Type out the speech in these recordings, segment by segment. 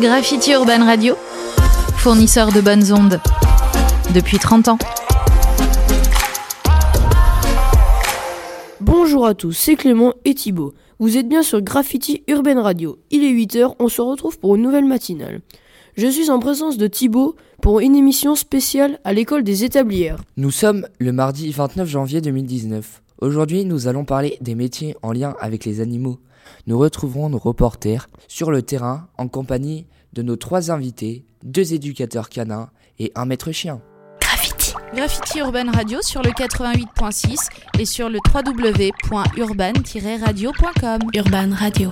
Graffiti Urban Radio, fournisseur de bonnes ondes depuis 30 ans. Bonjour à tous, c'est Clément et Thibaut. Vous êtes bien sur Graffiti Urban Radio. Il est 8h, on se retrouve pour une nouvelle matinale. Je suis en présence de Thibaut pour une émission spéciale à l'école des établières. Nous sommes le mardi 29 janvier 2019. Aujourd'hui, nous allons parler des métiers en lien avec les animaux. Nous retrouverons nos reporters sur le terrain en compagnie de nos trois invités, deux éducateurs canins et un maître chien. Graffiti. Graffiti Urban Radio sur le 88.6 et sur le www.urban-radio.com. Urban Radio.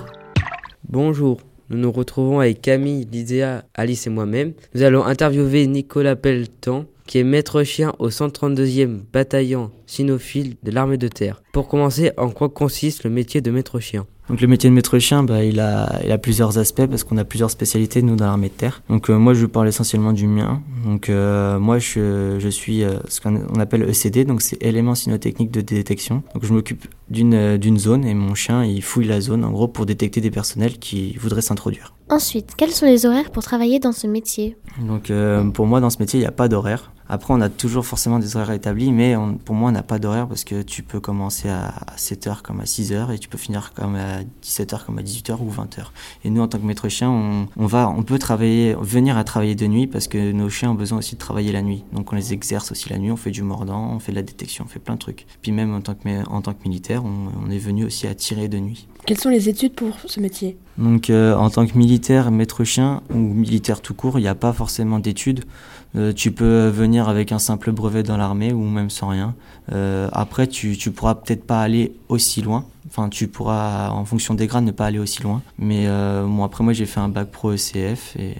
Bonjour, nous nous retrouvons avec Camille, Lydia, Alice et moi-même. Nous allons interviewer Nicolas Pelletan, qui est maître chien au 132e bataillon cynophile de l'armée de terre. Pour commencer, en quoi consiste le métier de maître chien? Donc le métier de maître chien, bah, il, a, il a plusieurs aspects parce qu'on a plusieurs spécialités nous dans l'armée de terre. Donc euh, moi je parle essentiellement du mien. Donc euh, moi je, je suis euh, ce qu'on appelle ECD, donc c'est élément cynotechnique de détection. Donc je m'occupe d'une d'une zone et mon chien il fouille la zone en gros pour détecter des personnels qui voudraient s'introduire. Ensuite, quels sont les horaires pour travailler dans ce métier? Donc pour moi dans ce métier il n'y a pas d'horaire. Après, on a toujours forcément des horaires établis, mais pour moi, on n'a pas d'horaire parce que tu peux commencer à 7h comme à 6h et tu peux finir comme à 17h comme à 18h ou 20h. Et nous, en tant que maître chien, on, va, on peut travailler, venir à travailler de nuit parce que nos chiens ont besoin aussi de travailler la nuit. Donc on les exerce aussi la nuit, on fait du mordant, on fait de la détection, on fait plein de trucs. Puis même en tant que, en tant que militaire, on, est venu aussi à tirer de nuit. Quelles sont les études pour ce métier? Donc euh, en tant que militaire, maître chien ou militaire tout court, il n'y a pas forcément d'études. Euh, tu peux venir avec un simple brevet dans l'armée ou même sans rien. Euh, après, tu, tu pourras peut-être pas aller aussi loin. Enfin, tu pourras, en fonction des grades, ne pas aller aussi loin. Mais bon, après, moi, j'ai fait un bac pro ECF. Et,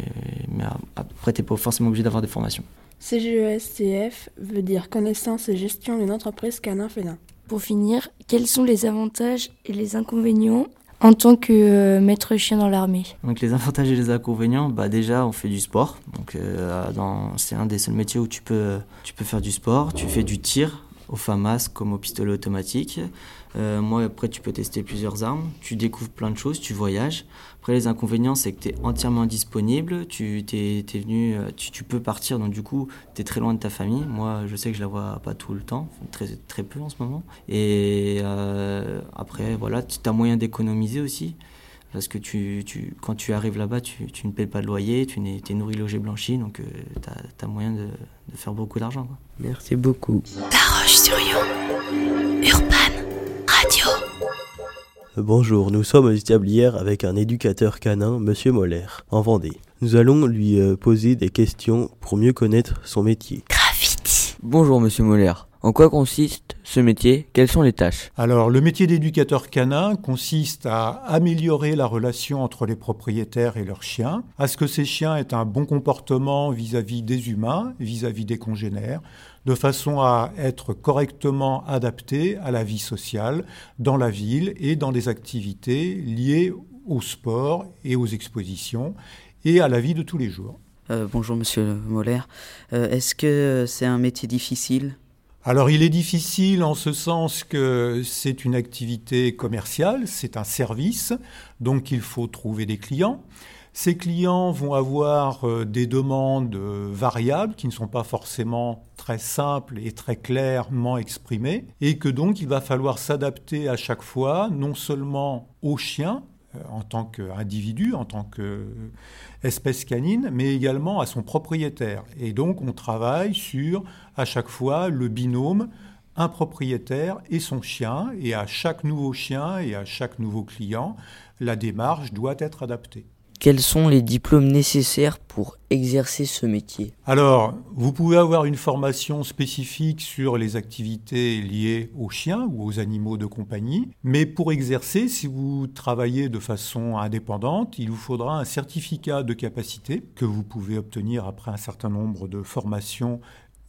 mais après, tu n'es pas forcément obligé d'avoir des formations. CGESCF veut dire connaissance et gestion d'une entreprise canin félin. Pour finir, quels sont les avantages et les inconvénients en tant que euh, maître chien dans l'armée? Donc les avantages et les inconvénients, bah déjà on fait du sport. Donc euh, c'est un des seuls métiers où tu peux tu peux faire du sport, tu fais du tir au FAMAS comme au pistolet automatique. Euh, moi, après, tu peux tester plusieurs armes, tu découvres plein de choses, tu voyages. Après, les inconvénients, c'est que tu es entièrement disponible, tu, es, venu, euh, tu, peux partir, donc du coup, tu es très loin de ta famille. Moi, je sais que je la vois pas tout le temps, très, très peu en ce moment. Et euh, après, voilà, tu as moyen d'économiser aussi. Parce que tu, tu, quand tu arrives là-bas, tu, tu, ne payes pas de loyer, tu es, nourri, logé, blanchi, donc tu as, moyen de, de faire beaucoup d'argent. Merci beaucoup. La Roche-sur-Yon, Urban. Euh, bonjour, nous sommes aux établières avec un éducateur canin, Monsieur Moller, en Vendée. Nous allons lui euh, poser des questions pour mieux connaître son métier. Bonjour Monsieur Moller. En quoi consiste ce métier? Quelles sont les tâches? Alors, le métier d'éducateur canin consiste à améliorer la relation entre les propriétaires et leurs chiens, à ce que ces chiens aient un bon comportement vis-à-vis des humains, vis à -vis des congénères, de façon à être correctement adapté à la vie sociale dans la ville et dans des activités liées au sport et aux expositions et à la vie de tous les jours. Euh, bonjour Monsieur Moller. Euh, est-ce que c'est un métier difficile? Alors il est difficile en ce sens que c'est une activité commerciale, c'est un service, donc il faut trouver des clients. Ces clients vont avoir euh, des demandes variables qui ne sont pas forcément très simples et très clairement exprimées et que donc il va falloir s'adapter à chaque fois non seulement aux chiens en tant qu'individu, en tant qu'espèce canine, mais également à son propriétaire. Et donc on travaille sur à chaque fois le binôme un propriétaire et son chien, et à chaque nouveau chien et à chaque nouveau client, la démarche doit être adaptée. Quels sont les diplômes nécessaires pour exercer ce métier? Alors, vous pouvez avoir une formation spécifique sur les activités liées aux chiens ou aux animaux de compagnie, mais pour exercer, si vous travaillez de façon indépendante, il vous faudra un certificat de capacité que vous pouvez obtenir après un certain nombre de formations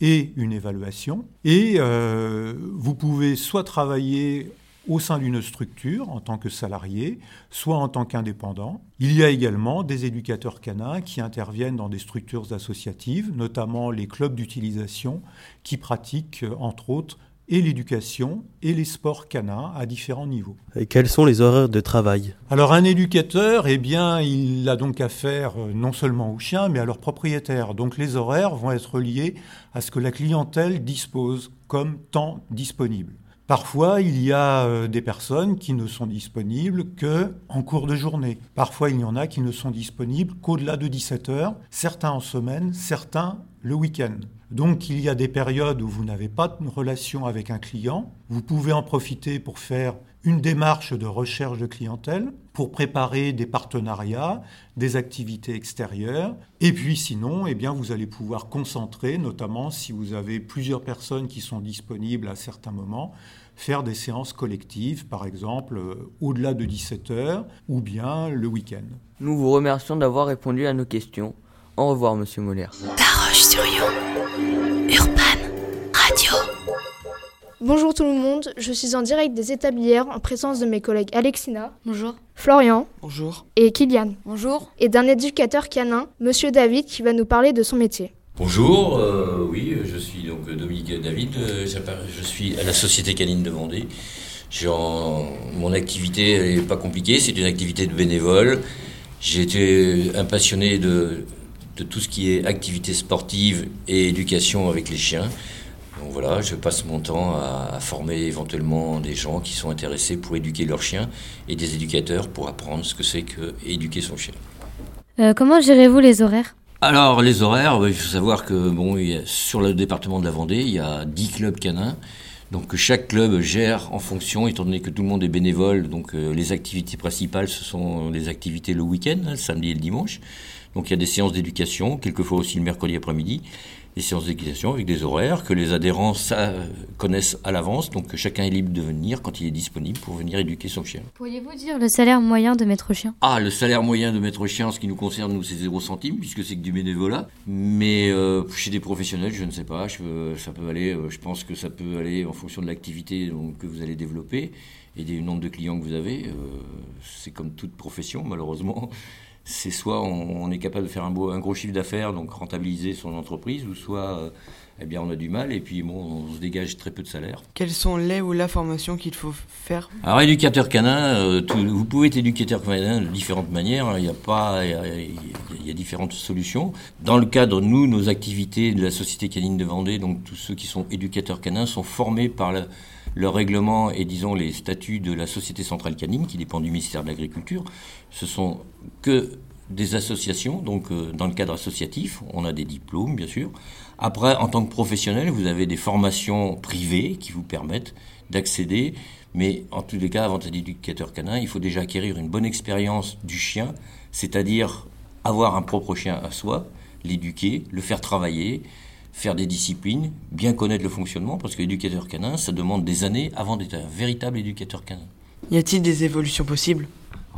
et une évaluation. Et euh, vous pouvez soit travailler au sein d'une structure en tant que salarié, soit en tant qu'indépendant. Il y a également des éducateurs canins qui interviennent dans des structures associatives, notamment les clubs d'utilisation, qui pratiquent entre autres et l'éducation et les sports canins à différents niveaux. Et quels sont les horaires de travail? Alors un éducateur, eh bien, il a donc affaire euh, non seulement aux chiens, mais à leurs propriétaires. Donc les horaires vont être liés à ce que la clientèle dispose comme temps disponible. Parfois, il y a euh, des personnes qui ne sont disponibles que en cours de journée. Parfois, il y en a qui ne sont disponibles qu'au-delà de 17 heures, certains en semaine, certains le week-end. Donc il y a des périodes où vous n'avez pas de relation avec un client. Vous pouvez en profiter pour faire une démarche de recherche de clientèle, pour préparer des partenariats, des activités extérieures. Et puis sinon, eh bien, vous allez pouvoir concentrer, notamment si vous avez plusieurs personnes qui sont disponibles à certains moments, faire des séances collectives, par exemple euh, au-delà de 17 heures ou bien le week-end. Nous vous remercions d'avoir répondu à nos questions. Au revoir, Monsieur Moller. Roche-sur-Yon, Bonjour tout le monde, je suis en direct des établières en présence de mes collègues Alexina. Bonjour. Florian. Bonjour. Et Kylian. Bonjour. Et d'un éducateur canin, Monsieur David, qui va nous parler de son métier. Bonjour, euh, oui, je suis donc Dominique David, euh, je suis à la Société Canine de Vendée. En, mon activité n'est pas compliquée, c'est une activité de bénévole. J'ai été un passionné de, de tout ce qui est activité sportive et éducation avec les chiens. Donc voilà, je passe mon temps à, former éventuellement des gens qui sont intéressés pour éduquer leurs chiens et des éducateurs pour apprendre ce que c'est que éduquer son chien. Euh, comment gérez-vous les horaires? Alors les horaires, il faut savoir que bon, sur le département de la Vendée, il y a 10 clubs canins. Donc chaque club gère en fonction, étant donné que tout le monde est bénévole, donc euh, les activités principales, ce sont les activités le week-end, hein, le samedi et le dimanche. Donc il y a des séances d'éducation, quelquefois aussi le mercredi après-midi, des séances d'éducation avec des horaires que les adhérents connaissent à l'avance, donc chacun est libre de venir quand il est disponible pour venir éduquer son chien. Pourriez-vous dire le salaire moyen de maître chien? Ah, le salaire moyen de maître chien, en ce qui nous concerne, nous, c'est 0 centimes, puisque c'est que du bénévolat. Mais euh, chez des professionnels, je ne sais pas, je, ça peut aller, euh, je pense que ça peut aller en fonction de l'activité que vous allez développer et du nombre de clients que vous avez. Euh, c'est comme toute profession, malheureusement c'est soit on, est capable de faire un, beau, un gros chiffre d'affaires, donc rentabiliser son entreprise, ou soit euh, eh bien on a du mal et puis bon, on se dégage très peu de salaire. Quelles sont les ou la formation qu'il faut faire? Alors éducateur canin, euh, vous pouvez être éducateur canin de différentes manières. Hein. Il y a pas, il y, a différentes solutions. Dans le cadre nous, nos activités de la société canine de Vendée, donc tous ceux qui sont éducateurs canins sont formés par le, règlement et disons les statuts de la Société centrale canine qui dépend du ministère de l'Agriculture, ce sont que des associations, donc euh, dans le cadre associatif, on a des diplômes bien sûr. Après, en tant que professionnel, vous avez des formations privées qui vous permettent d'accéder, mais en tous les cas, avant d'être éducateur canin, il faut déjà acquérir une bonne expérience du chien, c'est-à-dire avoir un propre chien à soi, l'éduquer, le faire travailler, faire des disciplines, bien connaître le fonctionnement, parce que l'éducateur canin, ça demande des années avant d'être un véritable éducateur canin. Y a-t-il des évolutions possibles?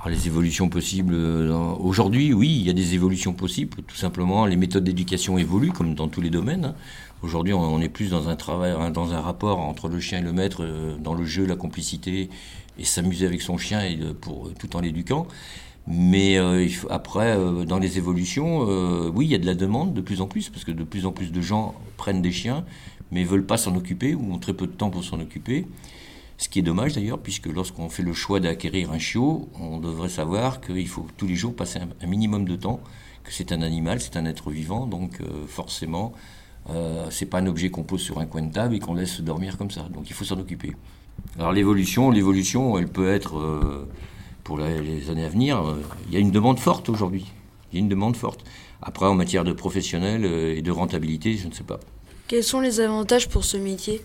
Ah, Les évolutions possibles, euh, aujourd'hui, oui, il y a des évolutions possibles. Tout simplement, les méthodes d'éducation évoluent, comme dans tous les domaines. Hein. Aujourd'hui, on est plus dans un travail, dans un rapport entre le chien et le maître, euh, dans le jeu, la complicité, et s'amuser avec son chien et pour, tout en l'éduquant. Mais euh, après, euh, dans les évolutions, euh, oui, il y a de la demande de plus en plus, parce que de plus en plus de gens prennent des chiens, mais veulent pas s'en occuper ou ont très peu de temps pour s'en occuper. Ce qui est dommage d'ailleurs, puisque lorsqu'on fait le choix d'acquérir un chiot, on devrait savoir qu'il faut tous les jours passer un, minimum de temps, que c'est un animal, c'est un être vivant, donc forcément, euh, c'est pas un objet qu'on pose sur un coin de table et qu'on laisse dormir comme ça. Donc il faut s'en occuper. Alors l'évolution, l'évolution, elle peut être pour les années à venir, euh, il y a une demande forte aujourd'hui. Il y a une demande forte. Après, en matière de professionnel euh, et de rentabilité, je ne sais pas. Quels sont les avantages pour ce métier?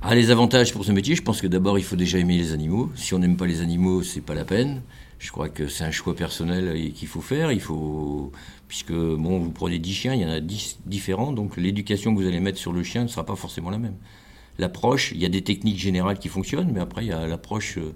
Ah, les avantages pour ce métier, je pense que d'abord il faut déjà aimer les animaux. Si on n'aime pas les animaux, c'est pas la peine. Je crois que c'est un choix personnel qu'il faut faire. Il faut, puisque bon, vous prenez 10 chiens, il y en a 10 différents, donc l'éducation que vous allez mettre sur le chien ne sera pas forcément la même. L'approche, il y a des techniques générales qui fonctionnent, mais après il y a l'approche euh,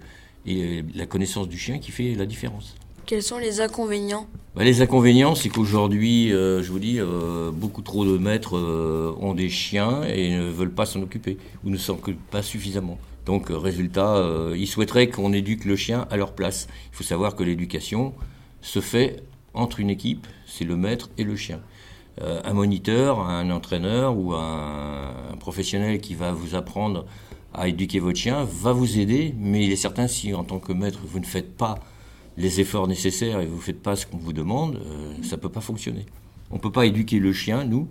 et la connaissance du chien qui fait la différence. Quels sont les inconvénients? Bah, Les inconvénients, c'est qu'aujourd'hui, euh, je vous dis, euh, beaucoup trop de maîtres euh, ont des chiens et ne veulent pas s'en occuper, ou ne s'en occupent pas suffisamment. Donc, résultat, ils souhaiteraient qu'on éduque le chien à leur place. Il faut savoir que l'éducation se fait entre une équipe, c'est le maître et le chien. un moniteur, un entraîneur ou un, un professionnel qui va vous apprendre à éduquer votre chien va vous aider, mais il est certain si en tant que maître vous ne faites pas les efforts nécessaires et vous ne faites pas ce qu'on vous demande, euh, ça ne peut pas fonctionner. On ne peut pas éduquer le chien, nous,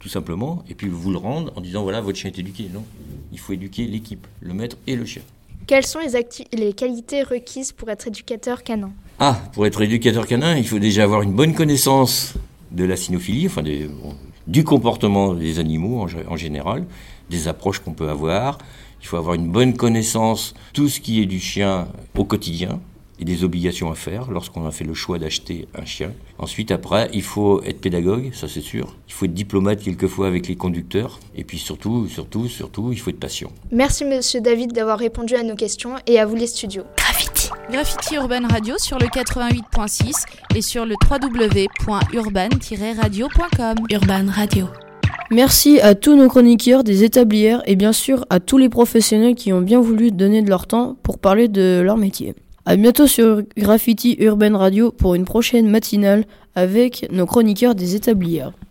tout simplement, et puis vous le rendre en disant voilà, votre chien est éduqué. Non, il faut éduquer l'équipe, le maître et le chien. Quelles sont les, les qualités requises pour être éducateur canin? Ah, pour être éducateur canin, il faut déjà avoir une bonne connaissance de la cynophilie, enfin des, du comportement des animaux en, en général, des approches qu'on peut avoir. Il faut avoir une bonne connaissance tout ce qui est du chien au quotidien, et des obligations à faire lorsqu'on a fait le choix d'acheter un chien. Ensuite, après, il faut être pédagogue, ça c'est sûr. Il faut être diplomate quelquefois avec les conducteurs. Et puis surtout, surtout, surtout, il faut être patient. Merci Monsieur David d'avoir répondu à nos questions et à vous les studios. Graffiti. Graffiti Urban Radio sur le 88.6 et sur le www.urban-radio.com. Urban Radio. Merci à tous nos chroniqueurs des établières et bien sûr à tous les professionnels qui ont bien voulu donner de leur temps pour parler de leur métier. À bientôt sur Graffiti Urban Radio pour une prochaine matinale avec nos chroniqueurs des établières.